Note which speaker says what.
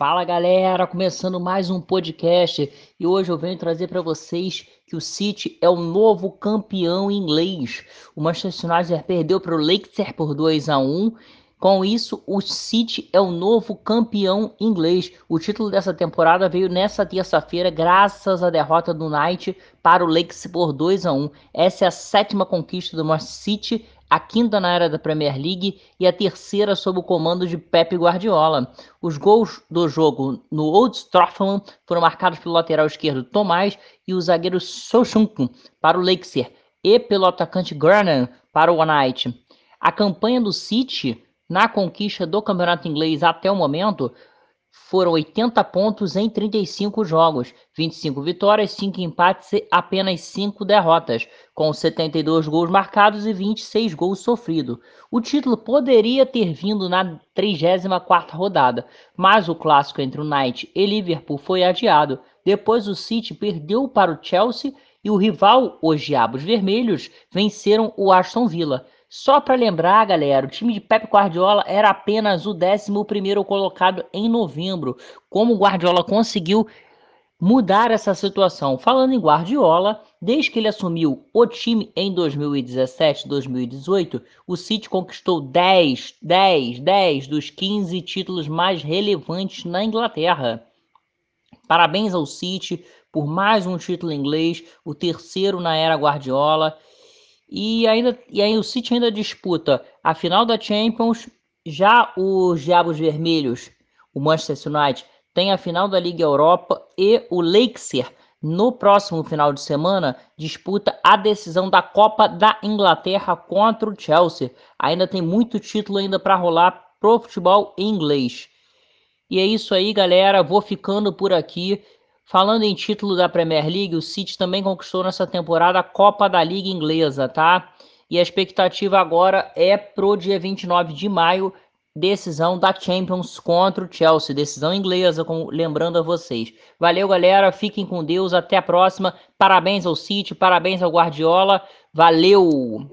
Speaker 1: Fala galera, começando mais um podcast e hoje eu venho trazer para vocês que o City é o novo campeão inglês. O Manchester United perdeu para o Leicester por 2 a 1. Com isso, o City é o novo campeão inglês. O título dessa temporada veio nessa terça-feira, graças à derrota do Knight para o Leicester por 2 a 1. Essa é a sétima conquista do Manchester City a quinta na era da Premier League e a terceira sob o comando de Pep Guardiola. Os gols do jogo no Old Trafford foram marcados pelo lateral esquerdo Tomás e o zagueiro Sochunk para o Leicester e pelo atacante Grannan para o United. A campanha do City na conquista do campeonato inglês até o momento foram 80 pontos em 35 jogos, 25 vitórias, 5 empates e apenas 5 derrotas, com 72 gols marcados e 26 gols sofridos. O título poderia ter vindo na 34ª rodada, mas o clássico entre o Knight e Liverpool foi adiado. Depois o City perdeu para o Chelsea e o rival, os Diabos Vermelhos, venceram o Aston Villa. Só para lembrar, galera, o time de Pep Guardiola era apenas o 11 colocado em novembro. Como o Guardiola conseguiu mudar essa situação? Falando em Guardiola, desde que ele assumiu o time em 2017, 2018, o City conquistou 10, 10, 10 dos 15 títulos mais relevantes na Inglaterra. Parabéns ao City por mais um título inglês, o terceiro na era Guardiola. E ainda e aí o City ainda disputa a final da Champions. Já os Diabos Vermelhos, o Manchester United, tem a final da Liga Europa e o Leicester no próximo final de semana disputa a decisão da Copa da Inglaterra contra o Chelsea. Ainda tem muito título ainda para rolar pro futebol inglês. E é isso aí, galera. Vou ficando por aqui. Falando em título da Premier League, o City também conquistou nessa temporada a Copa da Liga Inglesa, tá? E a expectativa agora é pro dia 29 de maio, decisão da Champions contra o Chelsea, decisão inglesa, como, lembrando a vocês. Valeu, galera, fiquem com Deus, até a próxima. Parabéns ao City, parabéns ao Guardiola. Valeu!